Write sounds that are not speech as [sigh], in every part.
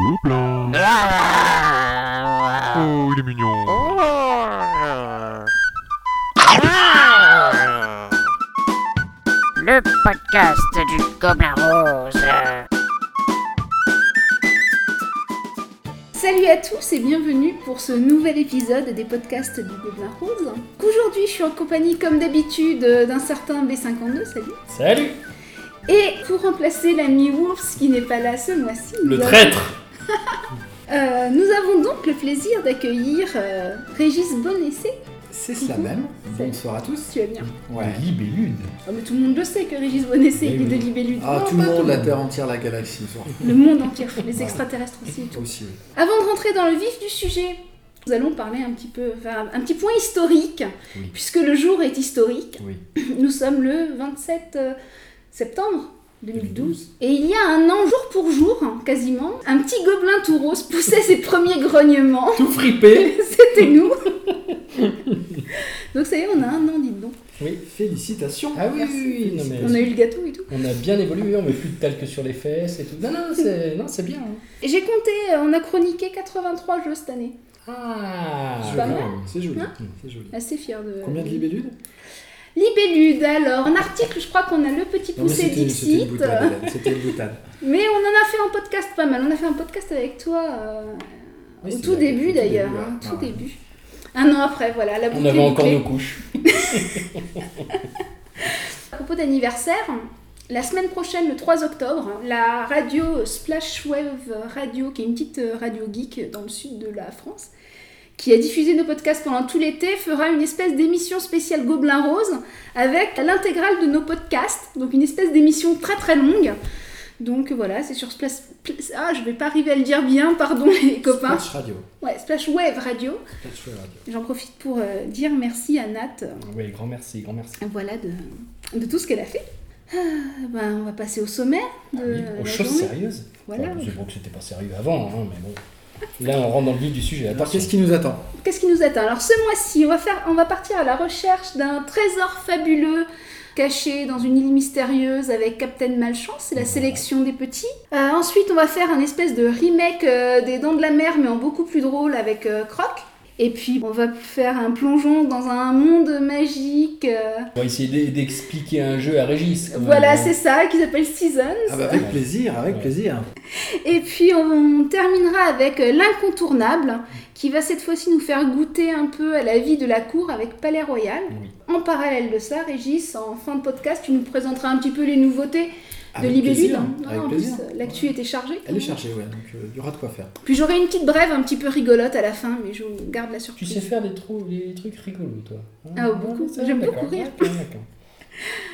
Gobelin. Oh, il est mignon. Le podcast du Gobelin Rose. Salut à tous et bienvenue pour ce nouvel épisode des podcasts du Gobelin Rose. Aujourd'hui, je suis en compagnie, comme d'habitude, d'un certain B52, salut. Salut Et pour remplacer l'ami Wolves qui n'est pas là ce mois-ci, Le nous traître Euh, nous avons donc le plaisir d'accueillir euh, Régis Bonessé. C'est cela même. Bonsoir à tous. Tu vas bien Ouais. Libellude. Oh, mais Tout le monde le sait que Régis Bonessé Oui, est de. Libellude. Ah, Non, tout le monde, la Terre entière, la galaxie. Le monde entier, les extraterrestres aussi. tout. Aussi. Avant de rentrer dans le vif du sujet, nous allons parler un petit peu, faire un petit point historique, Oui. puisque le jour est historique. Oui. Nous sommes le 27 euh, septembre 2012. Et il y a un an, jour pour jour, hein, quasiment, un petit gobelin tout rose poussait ses premiers grognements. Tout fripé [laughs] C'était nous. donc ça y est, on a un an, dites donc. Oui. Félicitations. Ah oui, Merci. oui, oui, non, mais On a eu le gâteau et tout. on a bien évolué, on met plus de talc sur les fesses et tout. Non, non, c'est, non, c'est bien. hein. Et j'ai compté, euh, on a chroniqué 83 jeux cette année. Ah, C'est pas bon. mal. C'est joli. Hein C'est joli. Assez fier de... Combien de libellules? Libellude, alors, en article, je crois qu'on a le petit poussé Dixit. C'était boutade. [laughs] Mais on en a fait un podcast pas mal. On a fait un podcast avec toi euh, Oui, au tout début d'ailleurs. hein, tout Ah ouais. début. Un an après, voilà, la On avait encore nos couches. [laughs] À propos d'anniversaire, la semaine prochaine, le 3 octobre, la radio Splash Wave Radio, qui est une petite euh, radio geek dans le sud de la France, qui a diffusé nos podcasts pendant tout l'été, fera une espèce d'émission spéciale Gobelin Rose avec l'intégrale de nos podcasts, donc une espèce d'émission très très longue. Donc voilà, c'est sur Splash. Ah, je vais pas arriver à le dire bien, pardon [laughs] les copains. Splash Radio. Ouais, Splash Wave Radio. Splash Wave Radio. J'en profite pour euh, dire merci à Nat. Oui, grand merci, grand merci. voilà de, de tout ce qu'elle a fait. Ah, ben, on va passer au sommaire de Ah oui, la aux choses journée. sérieuses. Voilà. Enfin, c'est bon que c'était pas sérieux avant, hein, mais bon. Là, on rentre dans le vif du sujet. Alors, Attention. qu'est-ce qui nous attend Qu'est-ce qui nous attend Alors ce mois-ci, on va faire, on va partir à la recherche d'un trésor fabuleux caché dans une île mystérieuse avec Captain Malchance, c'est la sélection des petits. Euh, ensuite, on va faire un espèce de remake euh, des Dents de la Mer, mais en beaucoup plus drôle avec euh, Croc. Et puis, on va faire un plongeon dans un monde magique. euh, On va essayer d'e- d'expliquer un jeu à Régis. quand même, voilà, hein. c'est ça, qui s'appelle Seasons. ah bah, Avec plaisir, avec Ouais. plaisir. Et puis on terminera avec euh, l'incontournable, qui va cette fois-ci nous faire goûter un peu à la vie de la cour avec Palais Royal. Oui. En parallèle de ça, Régis, en fin de podcast, tu nous présenteras un petit peu les nouveautés de Libellule. hein. avec en plaisir. plus, l'actu était chargée. Elle est chargée, ouais, donc euh, il y aura de quoi faire. Puis j'aurai une petite brève un petit peu rigolote à la fin, mais je vous garde la Tu surprise. sais faire des, trous, des trucs rigolos, toi. Ah, beaucoup. ça, J'aime beaucoup rire. d'accord, d'accord. [laughs]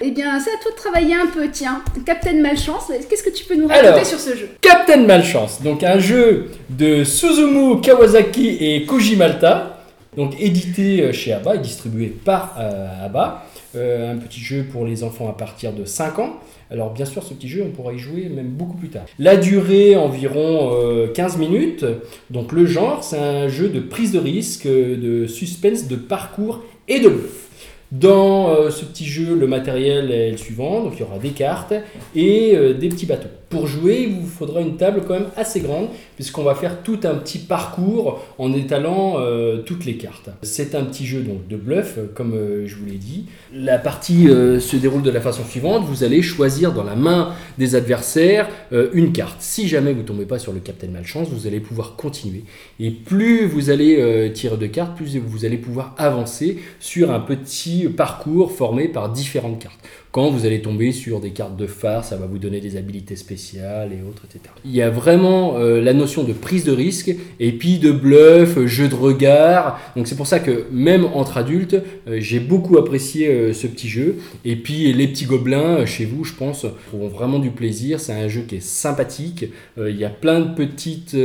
Eh bien, c'est à toi de travailler un peu, tiens. Captain Malchance, qu'est-ce que tu peux nous raconter Alors. sur ce jeu? Captain Malchance, donc un jeu de Suzumu Kawasaki et Koji Malta, donc édité euh, chez ABBA et distribué par euh, ABBA. Euh, un petit jeu pour les enfants à partir de 5 ans. Alors bien sûr, ce petit jeu, on pourra y jouer même beaucoup plus tard. La durée, environ euh, 15 minutes. Donc le genre, c'est un jeu de prise de risque, euh, de suspense, de parcours et de bluff. Dans euh, ce petit jeu, le matériel est le suivant, donc il y aura des cartes et euh, des petits bateaux. Pour jouer, il vous faudra une table quand même assez grande, puisqu'on va faire tout un petit parcours en étalant euh, toutes les cartes. C'est un petit jeu donc de bluff, comme je vous l'ai dit. La partie se déroule de la façon suivante, vous allez choisir dans la main des adversaires une carte. Si jamais vous tombez pas sur le Captain Malchance, vous allez pouvoir continuer. Et plus vous allez tirer de cartes, plus vous allez pouvoir avancer sur un petit parcours formé par différentes cartes. Quand vous allez tomber sur des cartes de phare, ça va vous donner des habilités spéciales et autres, etc. Il y a vraiment euh, la notion de prise de risque et puis de bluff, euh, jeu de regard. Donc c'est pour ça que même entre adultes, euh, j'ai beaucoup apprécié ce petit jeu. Et puis les petits gobelins, chez vous, je pense, trouveront vraiment du plaisir. C'est un jeu qui est sympathique. Il y a plein de petites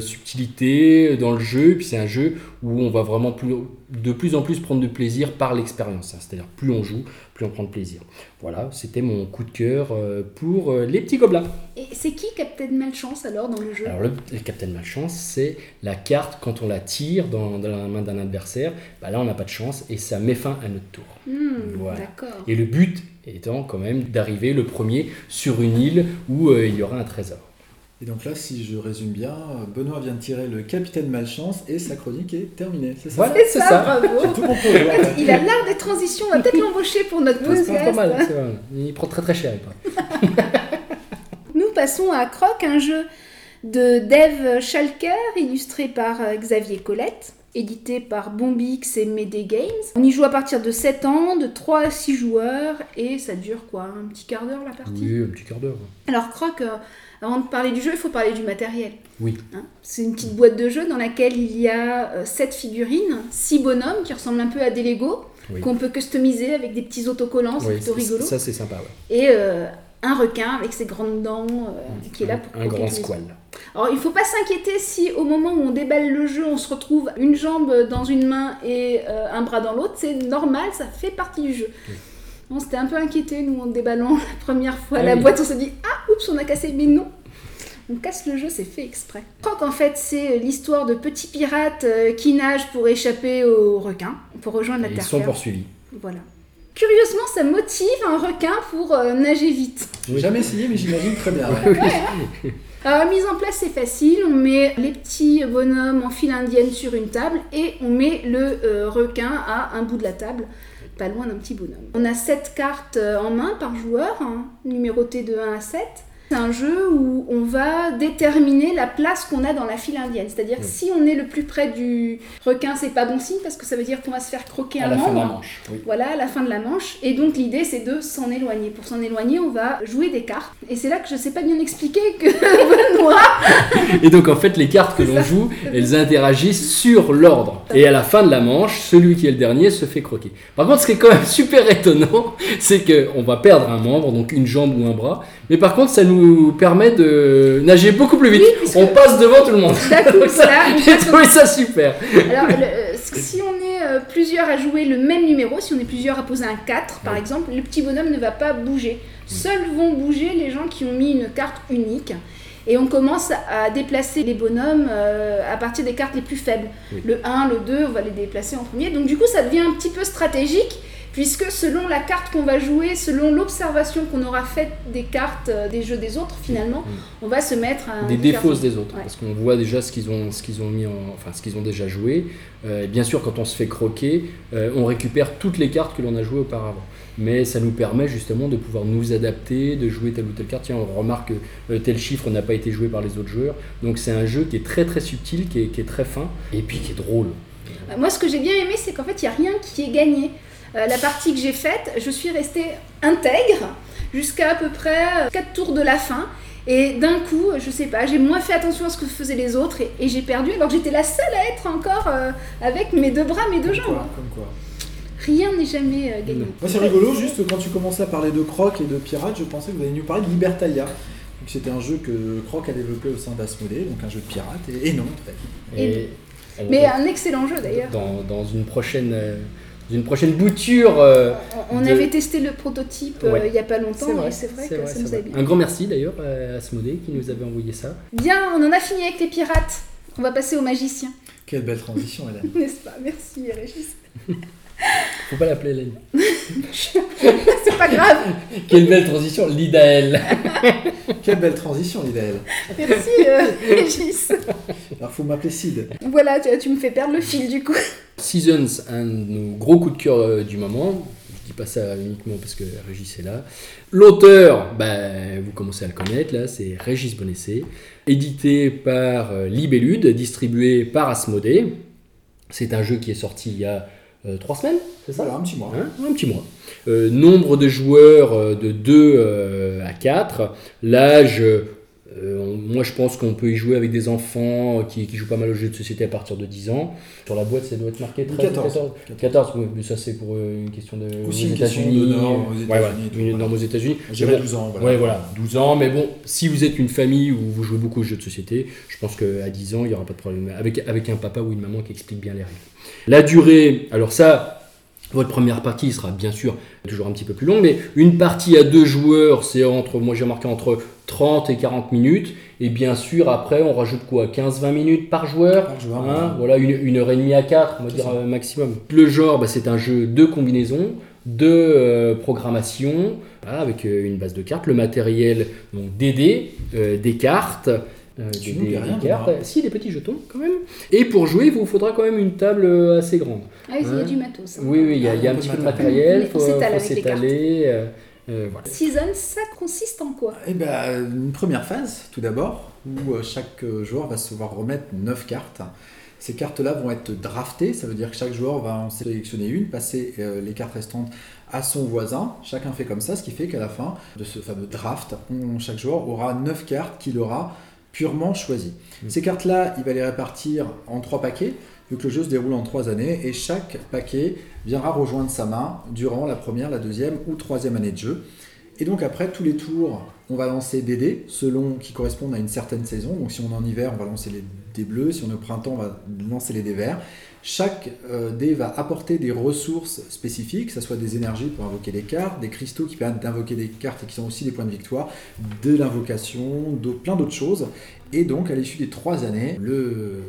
subtilités dans le jeu. Et puis c'est un jeu où on va vraiment de plus en plus prendre du plaisir par l'expérience. C'est-à-dire plus on joue, plus on prend de plaisir. Voilà, c'était mon coup de cœur euh, pour euh, les petits gobelins. Et c'est qui Captain Malchance alors dans le jeu? Alors le, le Captain Malchance, c'est la carte quand on la tire dans, dans la main d'un adversaire. Bah là, on n'a pas de chance et ça met fin à notre tour. Hmm, Voilà. D'accord. Et le but étant quand même d'arriver le premier sur une île où euh, il y aura un trésor. Et donc là, si je résume bien, Benoît vient de tirer le capitaine malchance et sa chronique est terminée. C'est ça C'est ça, ça. bravo. Tout. Il a l'art des transitions, on va peut-être l'embaucher pour notre C'est pas podcast. mal, c'est vrai. Il prend très très cher. il. [laughs] Nous passons à Croc, un jeu de Dave Schalker, illustré par euh, Xavier Colette, édité par Bombix et Mede Games. On y joue à partir de 7 ans, de 3 à 6 joueurs, et ça dure quoi Un petit quart d'heure la partie? Oui, un petit quart d'heure. Alors Croc, euh, avant de parler du jeu, il faut parler du matériel. Oui. Hein, C'est une petite boîte de jeu dans laquelle il y a 7 figurines, 6 bonhommes qui ressemblent un peu à des Lego, Oui. qu'on peut customiser avec des petits autocollants, c'est Oui, plutôt rigolo. Ça, c'est sympa. ouais. Et euh, un requin avec ses grandes dents euh, qui est là pour Un grand tous les squal. alors, il faut pas s'inquiéter si au moment où on déballe le jeu, on se retrouve une jambe dans une main et euh, un bras dans l'autre. C'est normal, ça fait partie du jeu. On s'était un peu inquiété, nous, en déballant la première fois Ah la oui. boîte. On s'est dit, ah, oups, on a cassé. Mais non, on casse le jeu, c'est fait exprès. Croc, en fait, c'est l'histoire de petits pirates euh, qui nagent pour échapper aux requins, pour rejoindre la Et Ils terre sont poursuivis. Voilà. Curieusement, ça motive un requin pour euh, nager vite. J'ai jamais essayé, mais j'imagine très bien. [laughs] ouais. Alors, la mise en place, c'est facile. On met les petits bonhommes en file indienne sur une table et on met le euh, requin à un bout de la table, pas loin d'un petit bonhomme. On a 7 cartes euh, en main par joueur, hein, numérotées de 1 à 7. C'est un jeu où on va déterminer la place qu'on a dans la file indienne. C'est-à-dire que Oui. si on est le plus près du requin, c'est pas bon signe parce que ça veut dire qu'on va se faire croquer À un la fin de la membre. manche. Oui. Voilà, à la fin de la manche. Et donc l'idée, c'est de s'en éloigner. Pour s'en éloigner, on va jouer des cartes. Et c'est là que je sais pas bien expliquer que [laughs] Et donc en fait les cartes que l'on joue, elles interagissent sur l'ordre. Et à la fin de la manche, celui qui est le dernier se fait croquer. Par contre, ce qui est quand même [laughs] super étonnant, c'est que on va perdre un membre, donc une jambe ou un bras. Mais par contre, ça nous permet de nager beaucoup plus vite. Oui, On passe devant tout le monde. coup, [laughs] ça, J'ai trouvé ça super. Alors, le- euh, si on est euh, plusieurs à jouer le même numéro, si on est plusieurs à poser un 4 par exemple, le petit bonhomme ne va pas bouger. Seuls vont bouger les gens qui ont mis une carte unique. Et on commence à déplacer les bonhommes euh, à partir des cartes les plus faibles. Oui. Le 1, le 2, on va les déplacer en premier. Donc du coup, ça devient un petit peu stratégique, puisque selon la carte qu'on va jouer, selon l'observation qu'on aura faite des cartes euh, des jeux des autres, finalement, on va se mettre à Des défausses des autres. Ouais. Parce qu'on voit déjà ce qu'ils ont, ce qu'ils ont mis en, enfin ce qu'ils ont déjà joué. Euh, bien sûr, quand on se fait croquer, euh, on récupère toutes les cartes que l'on a jouées auparavant. Mais ça nous permet justement de pouvoir nous adapter, de jouer telle ou telle carte. Tiens, on remarque que euh, tel chiffre n'a pas été joué par les autres joueurs. Donc c'est un jeu qui est très très subtil, qui est, qui est très fin et puis qui est drôle. Moi, ce que j'ai bien aimé, c'est qu'en fait, il n'y a rien qui est gagné. Euh, la partie que j'ai faite, je suis restée intègre jusqu'à à peu près 4 tours de la fin. Et d'un coup, je sais pas, j'ai moins fait attention à ce que faisaient les autres et, et j'ai perdu alors que j'étais la seule à être encore euh, avec mes deux bras, mes deux Comme jambes. quoi, comme quoi. Rien n'est jamais euh, gagné. Moi, c'est rigolo, juste quand tu commençais à parler de Croc et de Pirate, je pensais que vous alliez nous parler de Libertalia. Donc, C'était un jeu que Croc a développé au sein d'Asmodée, donc un jeu de pirate, et, et non, en fait. Et Mais un excellent jeu d'ailleurs. dans, dans une prochaine, euh, une prochaine bouture. euh, On, on de- avait testé le prototype euh, il y a pas longtemps c'est vrai, et c'est vrai que vrai, ça nous a bien. Un grand merci d'ailleurs à Asmodée qui nous avait envoyé ça. Bien, on en a fini avec les pirates. On va passer aux magiciens, Quelle belle transition, Hélène. [laughs] n'est-ce pas? Merci Régis. [laughs] Faut pas l'appeler Hélène. [laughs] C'est pas grave. Quelle belle transition, Lidaël. [laughs] Quelle belle transition, Lidaël. Merci euh, [laughs] Régis. Alors, faut m'appeler Sid. Voilà, tu, tu me fais perdre le fil du coup. Seasons, un de nos gros coups de cœur euh, du moment. Je dis pas ça uniquement parce que Régis est là. L'auteur, ben, vous commencez à le connaître là, c'est Régis Bonessé. Édité par euh, Libellude, distribué par Asmodée. C'est un jeu qui est sorti il y a euh, trois semaines, c'est ça Voilà, un petit mois. Hein, un petit mois. Euh, nombre de joueurs euh, de 2 à 4. L'âge, euh, moi je pense qu'on peut y jouer avec des enfants euh, qui, qui jouent pas mal aux jeux de société à partir de 10 ans. Sur la boîte, ça doit être marqué 13 ou 14. 14. 14, oui, mais ça c'est pour euh, une question de Aussi aux États-Unis. aux Ouais, ouais, voilà. norme aux États-Unis. J'irai bon, 12 ans, voilà. Ouais, voilà, 12 ans, mais bon, si vous êtes une famille où vous jouez beaucoup aux jeux de société, je pense qu'à 10 ans, il n'y aura pas de problème. Avec, avec un papa ou une maman qui explique bien les règles. La durée, alors ça, votre première partie sera bien sûr toujours un petit peu plus longue, mais une partie à deux joueurs, c'est entre, moi j'ai marqué entre 30 et 40 minutes, et bien sûr, après, on rajoute quoi 15-20 minutes par joueur Par joueur, Hein, ouais. voilà, une, une heure et demie à quatre, on va dire ça. euh, maximum. Le genre, bah, c'est un jeu de combinaison, de euh, programmation, voilà, avec euh, une base de cartes, le matériel, donc des dés, euh, des cartes, euh, Tu des, rien, des cartes. Si, des petits jetons quand même. Et pour jouer, il vous faudra quand même une table euh, assez grande. Ah, il y a Ouais. du matos. hein. Oui, oui, il y a, il y a un petit peu de matériel. On faut, s'étaler. euh, euh, voilà. Season, ça consiste en quoi? Eh ben, une première phase, tout d'abord, où euh, chaque joueur va se voir remettre 9 cartes. Ces cartes-là vont être draftées, ça veut dire que chaque joueur va en sélectionner une, passer les cartes restantes à son voisin. Chacun fait comme ça, ce qui fait qu'à la fin de ce fameux draft, on- chaque joueur aura 9 cartes qu'il aura purement choisies. Mm. Ces cartes-là, il va les répartir en 3 paquets, vu que le jeu se déroule en 3 années, et chaque paquet viendra rejoindre sa main durant la première, la deuxième ou troisième année de jeu. Et donc après, tous les tours, on va lancer des dés selon qui correspondent à une certaine saison. Donc si on est en hiver, on va lancer les dés bleus. Si on est au printemps, on va lancer les dés verts. Chaque euh, dé va apporter des ressources spécifiques, que ce soit des énergies pour invoquer des cartes, des cristaux qui permettent d'invoquer des cartes et qui sont aussi des points de victoire, de l'invocation, d'au- plein d'autres choses. Et donc à l'issue des trois années, le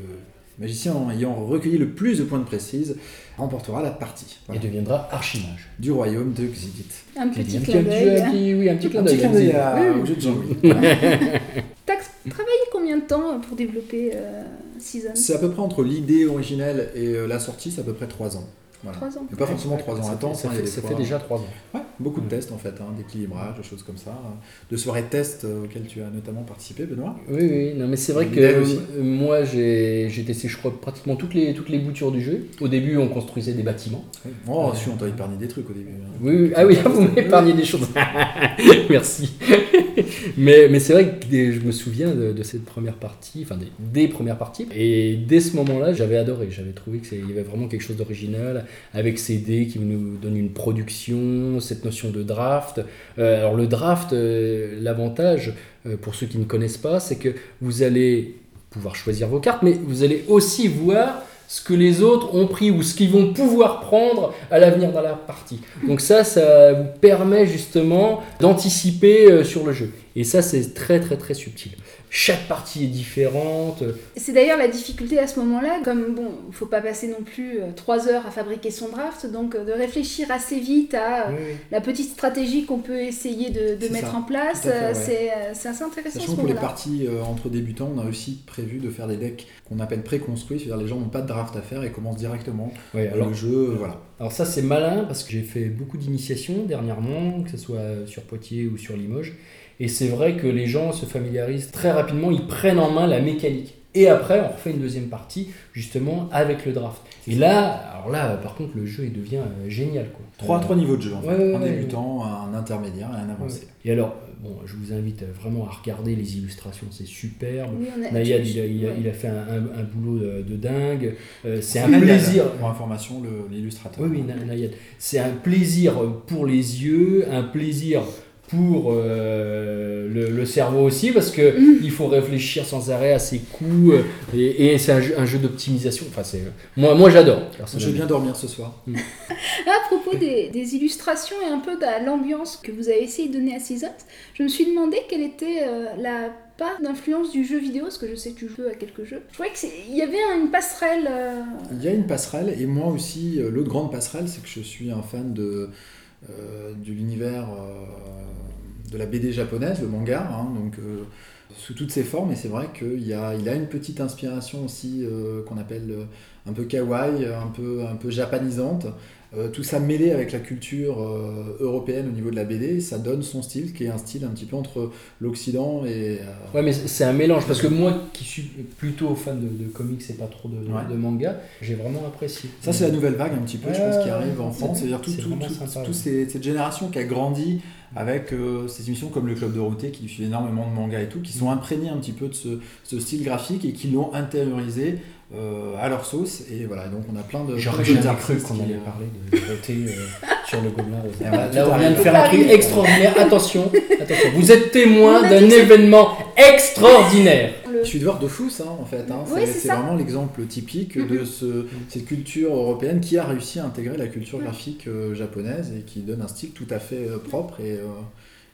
magicien ayant recueilli le plus de points de précise remportera la partie Et Voilà. deviendra archimage. du royaume de Xigit. Un petit clin d'œil. Oui, un petit clin Un petit d'œil. clin d'œil à- Oui, oui. au jeu de Jean-Louis. T'as travaillé combien de pour développer euh, Season C'est à peu près entre l'idée originelle et euh, la sortie, c'est à peu près 3 ans. Voilà. Trois ans. Mais pas forcément 3 ans Ça ça hein, il y a fait- des ça fois- fait déjà 3 ans. Ouais, beaucoup de tests en fait, hein, d'équilibrage, de choses comme ça. hein. De soirées tests euh, auxquelles tu as notamment participé, Benoît. Oui, oui, non, mais c'est vrai que euh, moi j'ai j'ai testé, je crois, pratiquement toutes les, toutes les boutures du jeu. Au début, on construisait des bâtiments. Oh, Ouais. si on t'a épargné des trucs au début. hein. Oui, oui. ah oui, [laughs] vous m'épargnez des choses. [laughs] Merci. mais mais c'est vrai que je me souviens de, de cette première partie, enfin des, des premières parties. Et dès ce moment-là, j'avais adoré. J'avais trouvé qu'il y avait vraiment quelque chose d'original avec ces dés qui nous donnent une production, cette notion de draft. Euh, alors le draft, euh, l'avantage euh, pour ceux qui ne connaissent pas, c'est que vous allez pouvoir choisir vos cartes, mais vous allez aussi voir ce que les autres ont pris ou ce qu'ils vont pouvoir prendre à l'avenir dans la partie. Donc ça, ça vous permet justement d'anticiper sur le jeu. Et ça, c'est très très très subtil. Chaque partie est différente. C'est d'ailleurs la difficulté à ce moment-là, comme bon, il faut pas passer non plus euh, trois heures à fabriquer son draft, donc euh, de réfléchir assez vite à euh, la petite stratégie qu'on peut essayer de, mettre ça, en place, ouais. c'est c'est assez intéressant ce Sachant que pour les parties euh, entre débutants, on a aussi prévu de faire des decks qu'on appelle préconstruits, c'est-à-dire les gens n'ont pas de draft à faire et commencent directement Ouais, alors, le jeu. euh, voilà. alors ça, c'est malin parce que j'ai fait beaucoup d'initiations dernièrement, que ce soit sur Poitiers ou sur Limoges. Et c'est vrai que les gens se familiarisent très rapidement, ils prennent en main la mécanique. Et après, on refait une deuxième partie, justement, avec le draft. Et là, alors là, par contre, le jeu, il devient euh, génial. Quoi. Trois, Euh, trois niveaux de jeu, en fait. ouais, ouais, un ouais. débutant, un intermédiaire et un avancé. Et alors, euh, bon, je vous invite vraiment à regarder les illustrations, c'est superbe. Oui, on a- Nayad, il a, il a- ouais. il a fait un, un- un boulot de, de dingue. Euh, c'est un Nayad, plaisir. Pour information, le- l'illustrateur. Oui, oui, Na- Nayad. C'est un plaisir pour les yeux, un plaisir pour euh, le, le cerveau aussi, parce que Mm. il faut réfléchir sans arrêt à ses coups, euh, et, et c'est un jeu, un jeu d'optimisation. Enfin, c'est moi, moi j'adore. Je vais bien dormir ce soir. [laughs] À propos des, des illustrations et un peu de l'ambiance que vous avez essayé de donner à Seasons, je me suis demandé quelle était euh, la part d'influence du jeu vidéo, parce que je sais que tu joues à quelques jeux. Je trouvais qu'il y avait une passerelle. euh, Il y a une passerelle, et moi aussi, l'autre grande passerelle, c'est que je suis un fan de, de l'univers euh, de la BD japonaise, le manga, hein, donc euh, sous toutes ses formes, et c'est vrai qu'il a, une petite inspiration aussi euh, qu'on appelle euh, un peu kawaii, un peu, un peu japanisante. Euh, tout ça mêlé avec la culture euh, européenne au niveau de la BD, ça donne son style, qui est un style un petit peu entre l'Occident et... euh, Ouais, mais c'est un mélange parce que moi qui suis plutôt fan de, de comics et pas trop de, de- Ouais. de manga, j'ai vraiment apprécié. Ça, c'est la nouvelle vague un petit peu, je pense, qui arrive en France. C'est-à-dire tout, tout, tout- toute cette génération qui a grandi avec ces émissions comme le Club Dorothée qui diffuse énormément de mangas et tout, qui sont imprégnés un petit peu de ce, ce style graphique et qui l'ont intériorisé euh, à leur sauce. Et voilà, donc on a plein de. J'aurais jamais cru qu'on allait euh, parler de Dorothée euh, [laughs] sur le Gobelin Rose. Là, tout on vient de faire un truc extraordinaire. Attention, attention. Vous êtes témoin d'un événement extraordinaire. le- Je suis de fous, hein, en fait. hein. Oui, C'est ça. vraiment l'exemple typique de ce, cette culture européenne qui a réussi à intégrer la culture graphique euh, japonaise et qui donne un style tout à fait euh, propre et, euh,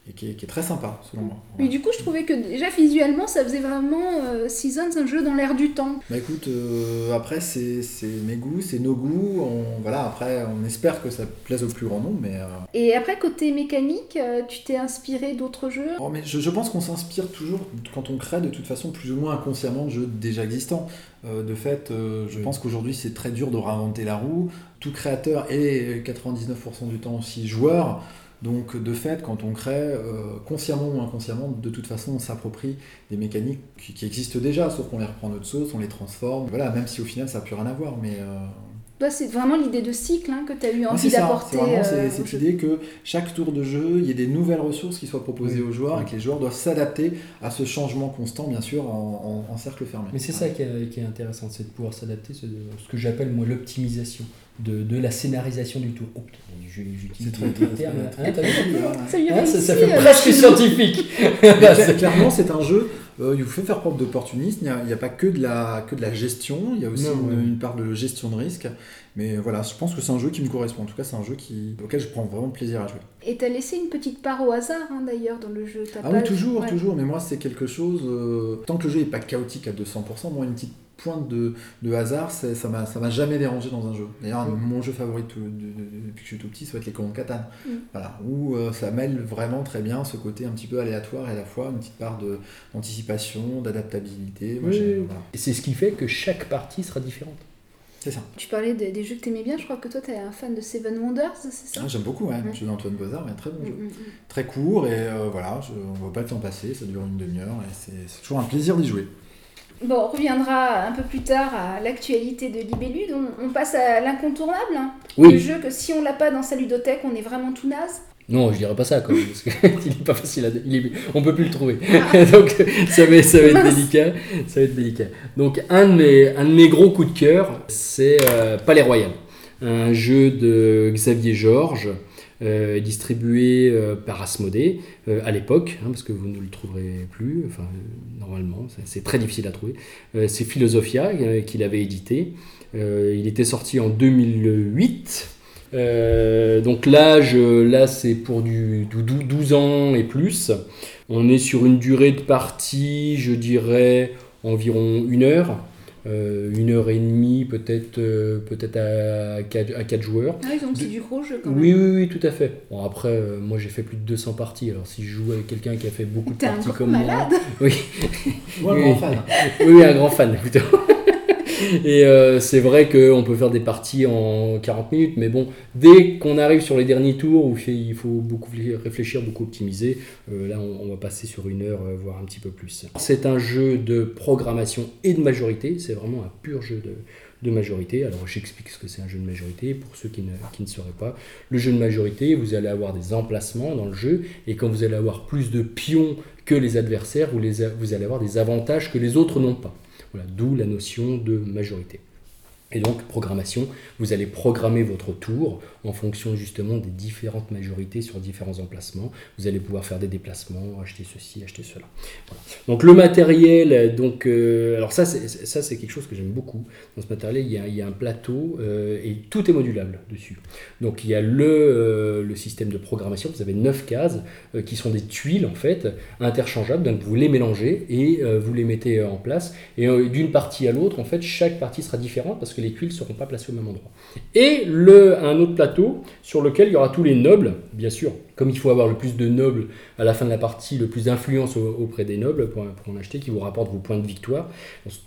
et qui est, qui est très sympa selon moi. Mais du coup, je trouvais que déjà visuellement, ça faisait vraiment euh, Seasons un jeu dans l'air du temps. Bah écoute, euh, après c'est mes goûts, c'est nos goûts. On, voilà, après on espère que ça plaise au plus grand nombre, mais, euh, Et après, côté mécanique, euh, tu t'es inspiré d'autres jeux? Oh, mais je, je pense qu'on s'inspire toujours quand on crée de toute façon plus ou moins inconsciemment de jeux déjà existants. Euh, de fait, euh, je pense qu'aujourd'hui c'est très dur de réinventer la roue. Tout créateur est 99% du temps aussi joueur. Donc de fait, quand on crée, euh, consciemment ou inconsciemment, de toute façon, on s'approprie des mécaniques qui, qui existent déjà, sauf qu'on les reprend notre sauce, on les transforme. Voilà, même si au final ça n'a plus rien à voir, mais euh, Toi, c'est vraiment l'idée de cycle hein, que tu as eu envie d'apporter. c'est euh, cette jeu. idée que chaque tour de jeu, il y ait des nouvelles ressources qui soient proposées Oui. aux joueurs Oui. et que les joueurs doivent s'adapter à ce changement constant, bien sûr, en, en- en cercle fermé. Mais c'est ça qui est, qui est intéressant, c'est de pouvoir s'adapter, c'est de- ce que j'appelle moi l'optimisation de, de la scénarisation du tour. Oh, j'utilise C'est très, très, hein, très, [laughs] Ça Hein, ça, fait euh, presque scientifique. [laughs] [laughs] Clairement, c'est un jeu, euh, il vous fait faire preuve d'opportunisme, il n'y a, pas que de, la, que de la gestion, il y a aussi Non, une, ouais. une part de gestion de risque. Mais voilà, je pense que c'est un jeu qui me correspond. En tout cas, c'est un jeu qui, auquel je prends vraiment plaisir à jouer. Et t'as laissé une petite part au hasard hein, d'ailleurs dans le jeu. T'as Ah pas- oui, toujours, ouais. toujours. Mais moi, c'est quelque chose. euh, tant que le jeu n'est pas chaotique à 200%, moi, une petite pointe de, de hasard, ça m'a ça m'a jamais dérangé dans un jeu. D'ailleurs, Mm. mon jeu favori de- de- de- depuis que je suis tout petit, ça va être les commandes Catan. Mm. Voilà, où euh, ça mêle vraiment très bien ce côté un petit peu aléatoire et à la fois une petite part d'anticipation, d'adaptabilité. Oui, voilà. Et c'est ce qui fait que chaque partie sera différente. C'est ça. Tu parlais des, des jeux que t'aimais bien, je crois que toi t'es un fan de Seven Wonders, c'est ça? Ah, J'aime beaucoup, ouais. Le jeu d'Antoine Bozard, mais très bon jeu. Mm, mm, mm. Très court et euh, voilà, je, on ne voit pas le temps passer, ça dure une demi-heure et c'est c'est toujours un plaisir d'y jouer. Bon, on reviendra un peu plus tard à l'actualité de Libellud. On, on passe à l'incontournable. hein. Le Oui, jeu que si on l'a pas dans sa ludothèque, on est vraiment tout naze. non, je dirais pas ça quand même, parce qu'il [laughs] est pas facile à. est- on peut plus le trouver. [laughs] Donc ça va, ça va être délicat. Ça va être délicat. Donc un de mes, un de mes gros coups de cœur, c'est euh, Palais Royal. Un jeu de Xavier Georges, euh, distribué euh, par Asmodée euh, à l'époque, hein, parce que vous ne le trouverez plus, enfin normalement, c'est- très difficile à trouver. C'est Philosophia qu'il avait édité. Il était sorti en 2008. Euh, donc l'âge, là, c'est pour du, du dou- 12 ans et plus. On est sur une durée de partie, je dirais, environ une heure. Euh, une heure et demie, peut-être euh, peut-être à 4, à quatre joueurs. Ah oui, donc c'est du gros jeu quand même. Oui, oui, oui, tout à fait. Bon, après, euh, moi j'ai fait plus de 200 parties, alors si je joue avec quelqu'un qui a fait beaucoup de un parties comme malade. moi. Oui, Moi, Oui. grand fan. oui, oui, un grand fan plutôt. Et euh, c'est vrai qu'on peut faire des parties en 40 minutes, mais bon, dès qu'on arrive sur les derniers tours où il faut beaucoup réfléchir, beaucoup optimiser, euh, là on, va passer sur une heure, euh, voire un petit peu plus. C'est un jeu de programmation et de majorité, c'est vraiment un pur jeu de, majorité. Alors j'explique ce que c'est un jeu de majorité pour ceux qui ne, qui sauraient pas. Le jeu de majorité, vous allez avoir des emplacements dans le jeu, et quand vous allez avoir plus de pions que les adversaires, vous allez avoir des avantages que les autres n'ont pas. Voilà, d'où la notion de majorité. Et donc, programmation, vous allez programmer votre tour en fonction justement des différentes majorités sur différents emplacements. Vous allez pouvoir faire des déplacements, acheter ceci, acheter cela. Donc, le matériel, donc, euh, alors ça, c'est, quelque chose que j'aime beaucoup. Dans ce matériel, il y a, un plateau euh, et tout est modulable dessus. Donc, il y a le, euh, le système de programmation. Vous avez neuf cases qui sont des tuiles en fait interchangeables. Donc, vous les mélangez et vous les mettez en place. Et d'une partie à l'autre, en fait, chaque partie sera différente parce que les tuiles ne seront pas placées au même endroit. Et le, un autre plateau sur lequel il y aura tous les nobles, bien sûr. Comme il faut avoir le plus de nobles à la fin de la partie, le plus d'influence au- auprès des nobles pour, en acheter, qui vous rapportent vos points de victoire.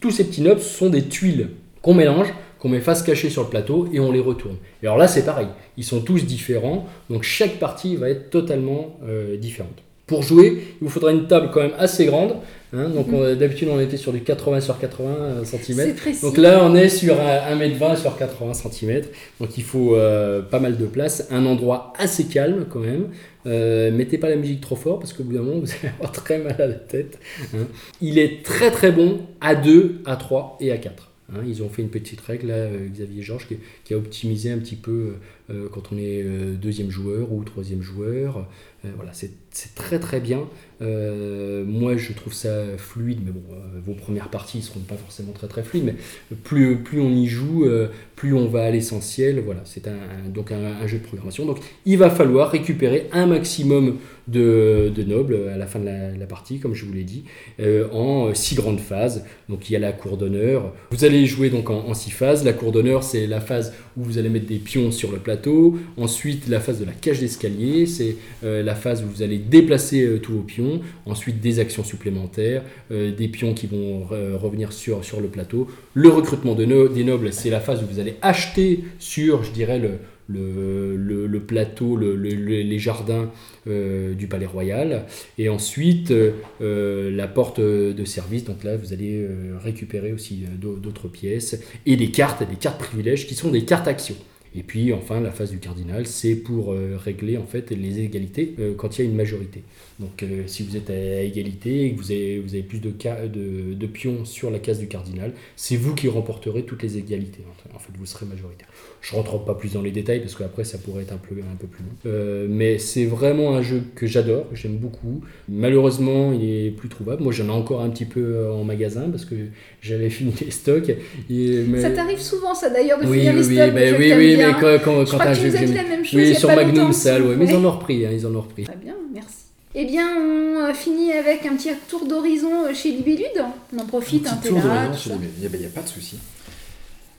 Tous ces petits nobles sont des tuiles qu'on mélange, qu'on met face cachée sur le plateau et on les retourne. Et alors là, c'est pareil. Ils sont tous différents, donc chaque partie va être totalement euh, différente. Pour jouer, il vous faudra une table quand même assez grande. hein. donc Mhm. d'habitude, on était sur du 80 sur 80 cm. C'est précis. Donc là, on est sur un 1m20 sur 80 cm. Donc il faut euh, pas mal de place, un endroit assez calme quand même. Euh, mettez pas la musique trop fort parce qu'au bout d'un moment, [laughs] vous allez avoir très mal à la tête. hein. Il est très très bon à 2, à 3 et à 4. hein. ils ont fait une petite règle, là, euh, Xavier Georges, qui, qui a optimisé un petit peu euh, quand on est euh, deuxième joueur ou troisième joueur. Euh, voilà, c'est très très bien. Euh, moi, je trouve ça fluide, mais euh, vos premières parties ne seront pas forcément très très fluides, mais plus, plus on y joue, euh, plus on va à l'essentiel. Voilà, c'est un, donc un, jeu de programmation. Donc, il va falloir récupérer un maximum de, nobles à la fin de la, partie, comme je vous l'ai dit, euh, en six grandes phases. Donc, il y a la cour d'honneur. Vous allez jouer donc en, en six phases. La cour d'honneur, c'est la phase où vous allez mettre des pions sur le Ensuite, la phase de la cage d'escalier, c'est euh, la phase où vous allez déplacer euh, tous vos pions. Ensuite, des actions supplémentaires, euh, des pions qui vont re- revenir sur, le plateau. Le recrutement des nobles, c'est la phase où vous allez acheter sur, je dirais, le, plateau, le- le- le- les jardins du palais royal. Et ensuite, la porte de service. Donc là, vous allez récupérer aussi d'au- d'autres pièces. Et des cartes, des cartes privilèges qui sont des cartes actions. Et puis enfin, la phase du cardinal, c'est pour euh, régler en fait les égalités euh, quand il y a une majorité. Donc euh, si vous êtes à égalité et que vous avez, vous avez plus de, ca- de, de pions sur la case du cardinal, c'est vous qui remporterez toutes les égalités. En fait, vous serez majoritaire. Je rentre pas plus dans les détails parce qu'après ça pourrait être un peu, un peu plus long. Euh, mais c'est vraiment un jeu que j'adore, que j'aime beaucoup. Malheureusement, il est plus trouvable. Moi, j'en ai encore un petit peu euh, en magasin parce que j'avais [laughs] fini les stocks. Et, mais- Ça t'arrive souvent, ça d'ailleurs, de oui, finir les oui, stocks. je oui, oui, bien. mais quand, quand, Je quand crois un que jeu nous la même chose Oui, sur Magnum, ça, ouais, mais ils en ont repris, hein, ils en ont repris. Très bien, merci. Eh bien, on euh, finit avec un petit tour d'horizon euh, chez Libellude. On en profite, un petit peu tour chez. Il n'y a, pas de souci.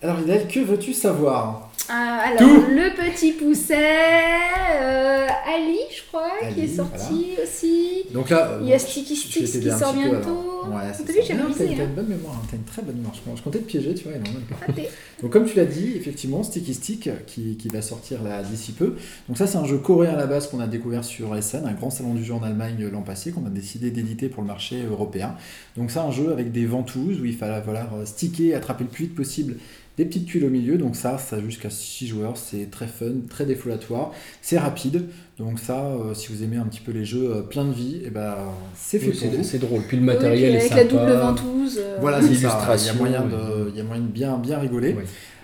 Alors, Hidel, que veux-tu savoir? Ah, alors, Tout. le petit pousset, euh, Ali, je crois, qui est sorti aussi. Donc là, Il y a Sticky Sticks qui sort bientôt. Ouais, T'as vu, j'ai révisé, T'as hein. une bonne mémoire, hein, t'as une très bonne mémoire. Je, comptais te piéger, tu vois, non, même. Donc comme tu l'as dit, effectivement, Sticky Stick qui, qui va sortir là d'ici peu. Donc ça c'est un jeu coréen à la base qu'on a découvert sur SN, un grand salon du jeu en Allemagne euh, l'an passé qu'on a décidé d'éditer pour le marché européen. Donc c'est un jeu avec des ventouses où il fallait falloir euh, sticker, attraper le plus vite possible des petites tuiles au milieu. Donc ça, ça jusqu'à 6 joueurs, c'est très fun, très défoulatoire, c'est rapide. Donc ça, euh, si vous aimez un petit peu les jeux euh, plein de vie, et ben c'est fait Oui, pour vous. c'est drôle. Puis le Oui, puis matériel est avec sympa. la double ventouse. euh, Voilà, c'est ça. Il y a moyen de, il y a moyen de bien, bien rigoler.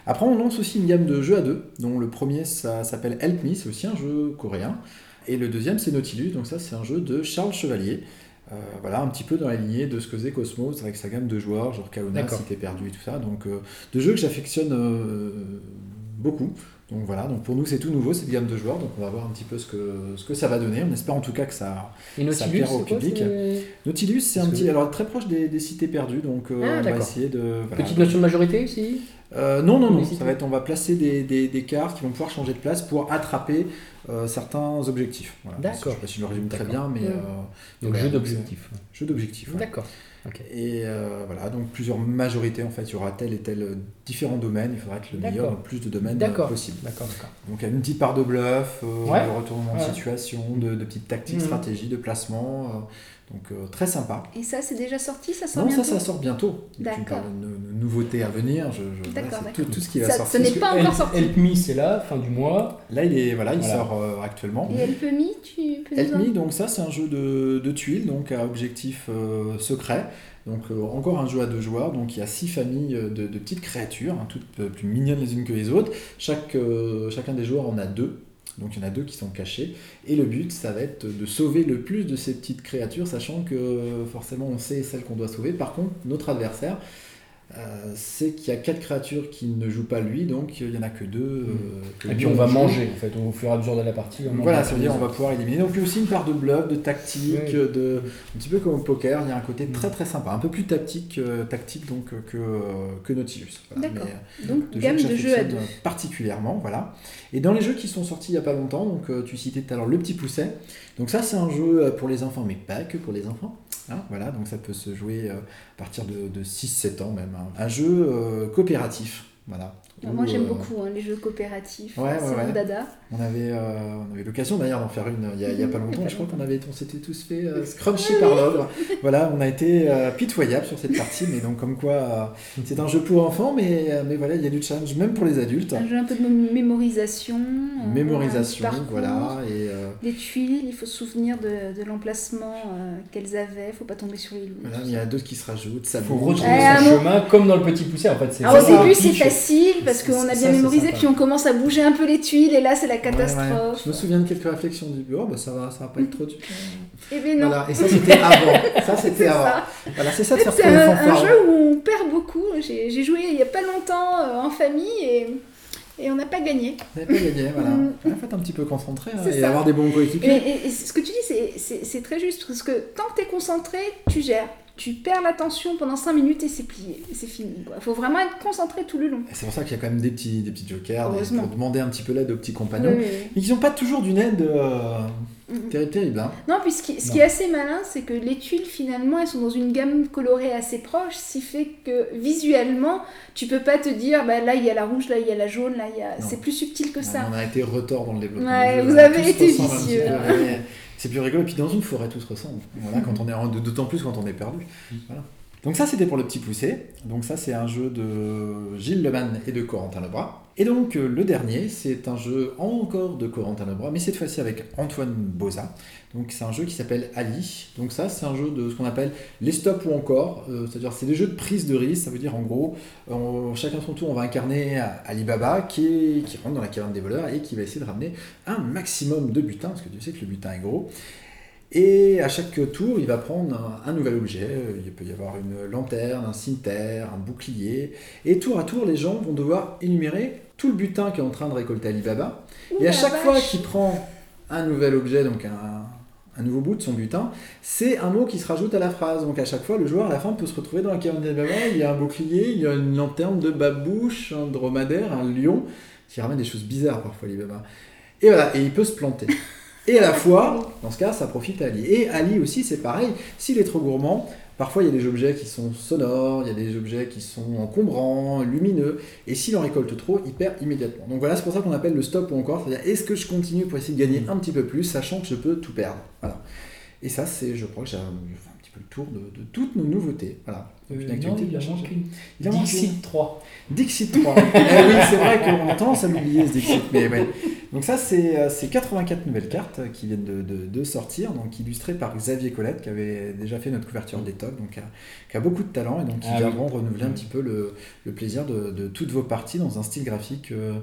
Après, on lance aussi une gamme de jeux à deux, dont le premier ça s'appelle Help Me, c'est aussi un jeu coréen. Et le deuxième, c'est Nautilus, donc ça, c'est un jeu de Charles Chevalier. Euh, voilà, un petit peu dans la lignée de ce que faisait Cosmos avec sa gamme de joueurs, genre Kaona, si t'es perdu et tout ça. Donc, euh, de jeux que j'affectionne euh, beaucoup. Donc voilà, donc pour nous, c'est tout nouveau cette gamme de joueurs, donc on va voir un petit peu ce que, ce que ça va donner. On espère en tout cas que ça, Ça plaira au quoi, public. Nautilus, c'est un petit, alors très proche des, des cités perdues, donc euh, Ah, on va essayer de. voilà. Petite notion de majorité aussi Euh, non, non, non. Ça va être, on va placer des, des- des cartes qui vont pouvoir changer de place pour attraper euh, certains objectifs. Voilà. D'accord. Je sais pas si je le résume très bien, mais euh, Donc jeu donc d'objectif. c'est- Jeu d'objectifs. ouais. D'accord. Et voilà, donc plusieurs majorités en fait. Il y aura tel et tel différents domaines. Il faudra être le meilleur dans le plus de domaines possible. D'accord, d'accord. Donc il y a une petite part de bluff, Ouais. de retournement de situation, de, de petites tactiques, Mhm. stratégies, de placement. Donc euh, très sympa. Et ça, c'est déjà sorti Ça sort Non, bientôt ça, ça sort bientôt. D'accord. par une, une nouveauté à venir. Je, je- voilà, D'accord, c'est tout, ce qui va Ça- sortir. ça n'est pas encore Help- sorti. Help Me, c'est là, fin du mois. Là, il est, voilà, il Voilà. sort euh, actuellement. Et Helpemi, tu peux Help Me, donc ça, c'est un jeu de, de tuiles, donc à objectif euh, secret. Donc euh, encore un jeu à deux joueurs. Donc il y a six familles de, de petites créatures, hein, toutes plus mignonnes les unes que les autres. Chaque, euh, chacun des joueurs en a deux. Donc il y en a deux qui sont cachés. Et le but, ça va être de sauver le plus de ces petites créatures, sachant que forcément on sait celles qu'on doit sauver. Par contre, notre adversaire, euh, c'est qu'il y a quatre créatures qui ne jouent pas lui, donc il n'y en a que deux. euh, que Et lui, puis on va joue. manger, en fait, au fur et à mesure de la partie. on Voilà, ça veut dire on va pouvoir éliminer. Donc il y a aussi une part de bluff, de tactique, de un petit peu comme au poker. Il y a un côté Mm. très très sympa, un peu plus tactique, euh, tactique donc euh, que, euh, que Nautilus. Voilà. D'accord. Mais, Donc, euh, gamme de jeux à deux. euh, Particulièrement, voilà. Et dans les jeux qui sont sortis il n'y a pas longtemps, donc euh, tu citais tout à l'heure le petit pousset. Donc ça c'est un jeu euh, pour les enfants, mais pas que pour les enfants. Hein. voilà, donc ça peut se jouer euh, à partir de, de 6-7 ans même. hein. Un jeu euh, coopératif. Voilà. Moi, j'aime euh, beaucoup hein, les jeux coopératifs. Ouais, ouais, c'est mon ouais. dada. on avait, euh, on avait l'occasion d'ailleurs d'en faire une il y a, il pas longtemps. Je crois qu'on avait, on s'était tous fait euh, scruncher par l'ogre. [laughs] Voilà, on a été euh, pitoyable sur cette partie, mais donc comme quoi euh, c'est un jeu pour enfants, mais, euh, mais voilà, il y a du challenge même pour les adultes. Un jeu un peu de mé- mémorisation. euh, Mémorisation, parcours, voilà, et euh, Des tuiles, il faut se souvenir de, de l'emplacement euh, qu'elles avaient, faut pas tomber sur les loups. voilà, il y a deux qui se rajoutent, ça Il faut retrouver Eh, son chemin comme dans le petit poussé en fait. c'est Alors au début c'est facile parce qu'on a bien mémorisé, puis on commence à bouger un peu les tuiles, et là c'est la Ouais, ouais. catastrophe. Je me souviens de quelques réflexions du bureau, bah, ça va, ça va pas être trop dur. Et bien non. Voilà, et ça c'était [laughs] avant. Ça c'était C'est avant. ça. Voilà, c'est ça de faire C'est un, jeu où on perd beaucoup. J'ai joué il y a pas longtemps euh, en famille et, et on n'a pas gagné. Vous n'avez pas gagné, voilà. Il faut être un petit peu concentré hein, et ça. avoir des bons coéquipiers. et- et ce que tu dis, c'est très juste parce que tant que tu es concentré, tu gères. Tu perds l'attention pendant 5 minutes et c'est plié, c'est fini. Il faut vraiment être concentré tout le long. C'est pour ça qu'il y a quand même des petits, des petits jokers des- pour demander un petit peu l'aide aux petits compagnons. Oui, oui, oui. Mais qui n'ont pas toujours d'une aide euh, terrible, terrible. hein. Non, puis ce qui, ce Non. qui est assez malin, c'est que les tuiles, finalement, elles sont dans une gamme colorée assez proche, ce qui fait que visuellement, tu peux pas te dire, bah, là il y a la rouge, là il y a la jaune, là il y a... C'est plus subtil que ça. On a été retors dans le développement. Ouais, jeu, vous voilà, avez été vicieux. C'est plus rigolo. Et puis dans une forêt, tout se ressemble. Voilà, quand on est d'autant plus quand on est perdu. Voilà. Donc ça, c'était pour le petit poussé. Donc ça, c'est un jeu de Gilles Leman et de Corentin Lebras. Et donc euh, le dernier, c'est un jeu encore de Corentin Lebras, mais cette fois-ci avec Antoine Boza. Donc c'est un jeu qui s'appelle Ali. Donc ça, c'est un jeu de ce qu'on appelle les stops ou encore. Euh, C'est-à-dire c'est des jeux de prise de risque. Ça veut dire en gros, on- chacun son tour, on va incarner Alibaba qui, est- qui rentre dans la caverne des voleurs et qui va essayer de ramener un maximum de butin, parce que tu sais que le butin est gros. Et à chaque tour, il va prendre un, un nouvel objet. Euh, Il peut y avoir une lanterne, un cimetière, un bouclier. Et tour à tour, les gens vont devoir énumérer tout le butin qu'est en train de récolter Alibaba. Ouh Et à chaque fois qu'il prend un nouvel objet, donc un, un nouveau bout de son butin, c'est un mot qui se rajoute à la phrase. Donc à chaque fois, le joueur à la fin peut se retrouver dans la caverne d'Alibaba. Il y a un bouclier, il y a une lanterne de babouche, un dromadaire, un lion, qui ramène des choses bizarres parfois Alibaba. Et voilà, et il peut se planter. Et à la fois, dans ce cas, ça profite à Ali. Et Ali aussi, c'est pareil. S'il est trop gourmand, parfois il y a des objets qui sont sonores, il y a des objets qui sont encombrants, lumineux. Et s'il en récolte trop, il perd immédiatement. Donc voilà, c'est pour ça qu'on appelle le stop ou encore. C'est-à-dire, est-ce que je continue pour essayer de gagner un petit peu plus, sachant que je peux tout perdre? Voilà. Et ça, c'est, je crois que j'ai fait un petit peu le tour de, de toutes nos nouveautés. Voilà. Euh, non, il manque une. Dixit 3. Dixit 3. eh oui, c'est vrai qu'on a tendance à l'oublier ce Dixit. Mais ouais. Donc ça, c'est euh, c'est 84 nouvelles cartes euh, qui viennent de, de- de sortir, donc illustrées par Xavier Colette, qui avait déjà fait notre couverture des tocs, donc qui a, qui a beaucoup de talent et donc qui Ah viendront oui. renouveler un petit peu le, le plaisir de, de toutes vos parties dans un style graphique euh,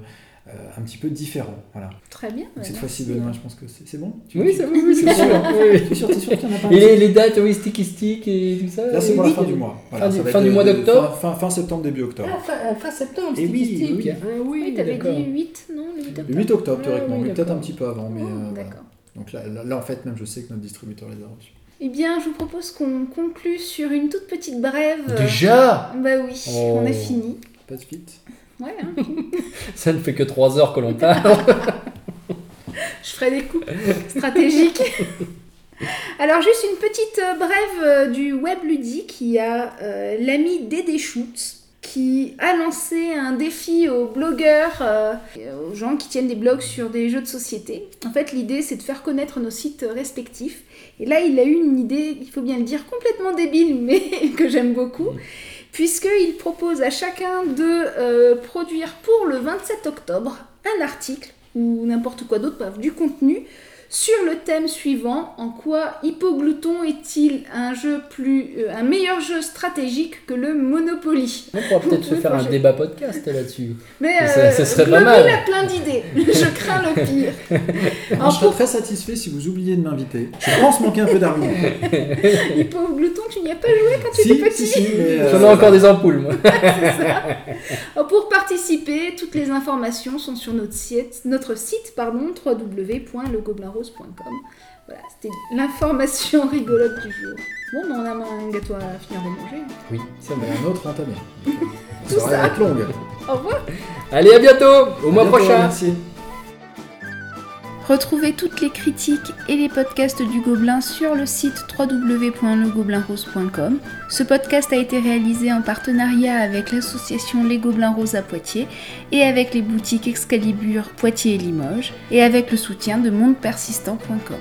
euh, un petit peu différent. Voilà. Très bien. Donc ouais, cette fois-ci. Benoît, je pense que c'est c'est bon Tu- Oui, tu- ça oui, c'est sûr. sûr Oui, oui. sûr, qu'il y en a pas Et les, les dates, oui, sticky stick et tout ça. Là, c'est pour la fin du mois. Fin du- fin mois d'octobre fin, fin, fin septembre, début octobre. Ah, fin, fin septembre, Eh sticky oui, stick. oui. Ah oui, Oui, t'avais d'accord. dit 8, non Le 8 Le octobre 8 octobre, Ah théoriquement, oui, mais peut-être un petit peu avant. Mais, Oh, euh, voilà. D'accord. Donc là, là, là, en fait, même, je sais que notre distributeur les a reçus. Eh bien, je vous propose qu'on conclue sur une toute petite brève. Déjà? Bah oui, Oh. on a fini. Pas de vite. Ouais, hein. [laughs] Ça ne fait que 3 heures que l'on parle. [laughs] je ferai des coups stratégiques. [laughs] Alors, juste une petite euh, brève euh, du web ludique. Il y a euh, l'ami Dédé Schutz qui a lancé un défi aux blogueurs, euh, aux gens qui tiennent des blogs sur des jeux de société. En fait, l'idée, c'est de faire connaître nos sites respectifs. Et là, il a eu une idée, il faut bien le dire, complètement débile, mais que j'aime beaucoup, puisqu'il propose à chacun de euh, produire pour le 27 octobre un article, ou n'importe quoi d'autre, du contenu, sur le thème suivant, en quoi Hippoglouton est-il un jeu plus, euh, un meilleur jeu stratégique que le Monopoly? On pourra peut-être se faire un débat podcast là-dessus. Mais Ça- euh, ça serait le pas mal. A plein d'idées. Je crains le pire. [laughs] Alors, je serais pour très satisfait si vous oubliez de m'inviter. Je pense manquer un peu d'arguments. [laughs] Hippoglouton, tu n'y as pas joué quand tu si, étais petit si, si, mais, euh, J'en ai encore des ampoules, moi. [laughs] Alors, Pour participer, toutes les informations sont sur notre site, notre site pardon, Voilà, c'était l'information [laughs] rigolote du jour. Bon, ben, on a un gâteau à finir de manger. Oui, c'est mais un autre entamé. [laughs] Tout Ça va ça. être longue. Au revoir Allez, à bientôt Au mois bientôt, prochain Merci. Retrouvez toutes les critiques et les podcasts du Gobelin sur le site www.legoblinrose.com. Ce podcast a été réalisé en partenariat avec l'association Les Gobelins Roses à Poitiers et avec les boutiques Excalibur Poitiers et Limoges et avec le soutien de mondepersistant.com.